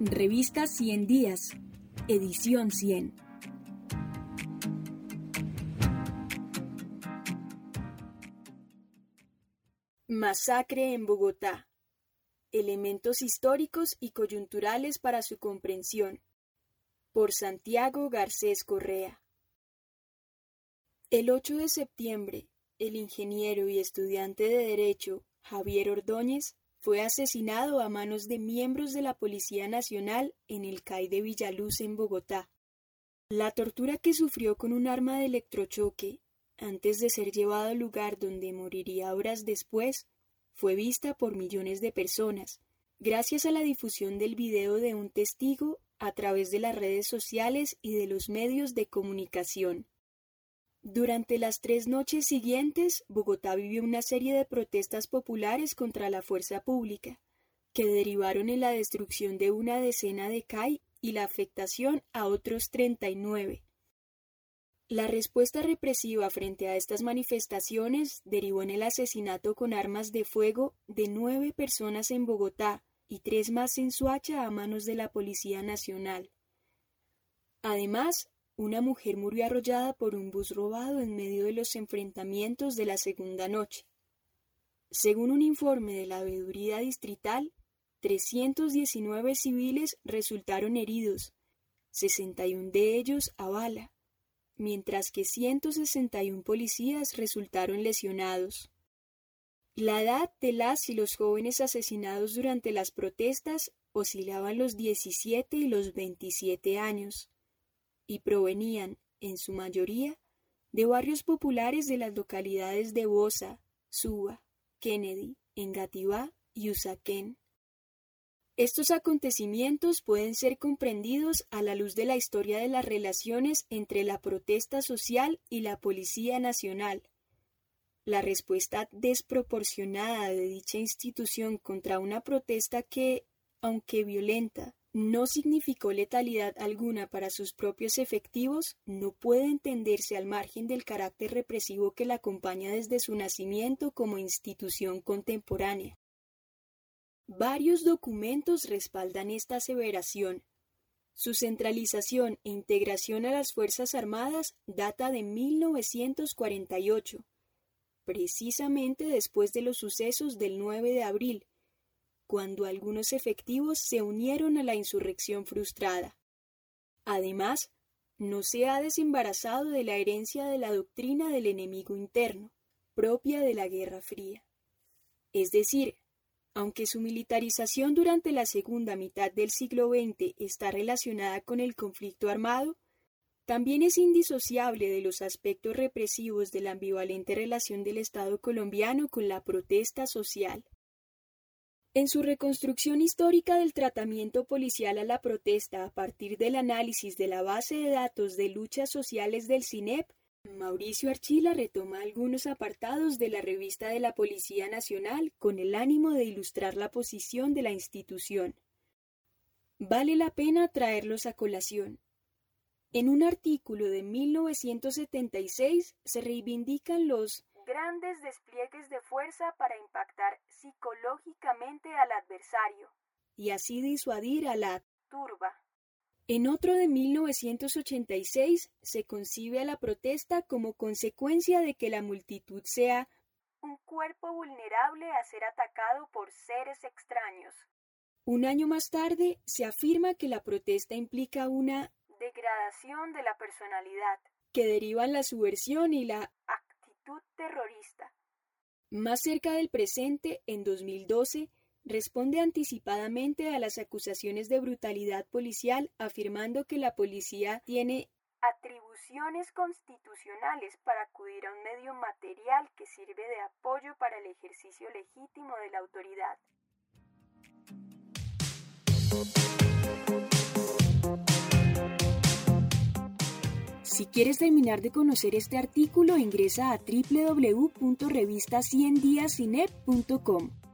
Revista 100 Días, edición 100. Masacre en Bogotá. Elementos históricos y coyunturales para su comprensión. Por Santiago Garcés Correa. El 8 de septiembre, el ingeniero y estudiante de Derecho Javier Ordóñez fue asesinado a manos de miembros de la Policía Nacional en el CAI de Villaluz en Bogotá. La tortura que sufrió con un arma de electrochoque antes de ser llevado al lugar donde moriría horas después fue vista por millones de personas, gracias a la difusión del video de un testigo a través de las redes sociales y de los medios de comunicación. Durante las tres noches siguientes, Bogotá vivió una serie de protestas populares contra la fuerza pública, que derivaron en la destrucción de una decena de CAI y la afectación a otros 39. La respuesta represiva frente a estas manifestaciones derivó en el asesinato con armas de fuego de nueve personas en Bogotá y tres más en Suacha a manos de la Policía Nacional. Además, una mujer murió arrollada por un bus robado en medio de los enfrentamientos de la segunda noche. Según un informe de la veeduría distrital, 319 civiles resultaron heridos, 61 de ellos a bala, mientras que 161 policías resultaron lesionados. La edad de las y los jóvenes asesinados durante las protestas oscilaban los 17 y los 27 años y provenían, en su mayoría, de barrios populares de las localidades de Bosa, Suba, Kennedy, Engativá y Usaquén. Estos acontecimientos pueden ser comprendidos a la luz de la historia de las relaciones entre la protesta social y la Policía Nacional. La respuesta desproporcionada de dicha institución contra una protesta que, aunque violenta, no significó letalidad alguna para sus propios efectivos, no puede entenderse al margen del carácter represivo que la acompaña desde su nacimiento como institución contemporánea. Varios documentos respaldan esta aseveración. Su centralización e integración a las Fuerzas Armadas data de 1948, precisamente después de los sucesos del 9 de abril, cuando algunos efectivos se unieron a la insurrección frustrada. Además, no se ha desembarazado de la herencia de la doctrina del enemigo interno, propia de la Guerra Fría. Es decir, aunque su militarización durante la segunda mitad del siglo XX está relacionada con el conflicto armado, también es indisociable de los aspectos represivos de la ambivalente relación del Estado colombiano con la protesta social. En su reconstrucción histórica del tratamiento policial a la protesta a partir del análisis de la base de datos de luchas sociales del CINEP, Mauricio Archila retoma algunos apartados de la revista de la Policía Nacional con el ánimo de ilustrar la posición de la institución. Vale la pena traerlos a colación. En un artículo de 1976 se reivindican los grandes despliegues de fuerza para impactar psicológicamente al adversario y así disuadir a la turba. En otro de 1986 se concibe a la protesta como consecuencia de que la multitud sea un cuerpo vulnerable a ser atacado por seres extraños. Un año más tarde se afirma que la protesta implica una degradación de la personalidad, que derivan la subversión y la terrorista. Más cerca del presente, en 2012, responde anticipadamente a las acusaciones de brutalidad policial afirmando que la policía tiene atribuciones constitucionales para acudir a un medio material que sirve de apoyo para el ejercicio legítimo de la autoridad. Si quieres terminar de conocer este artículo, ingresa a www.revistaciendiasinep.com.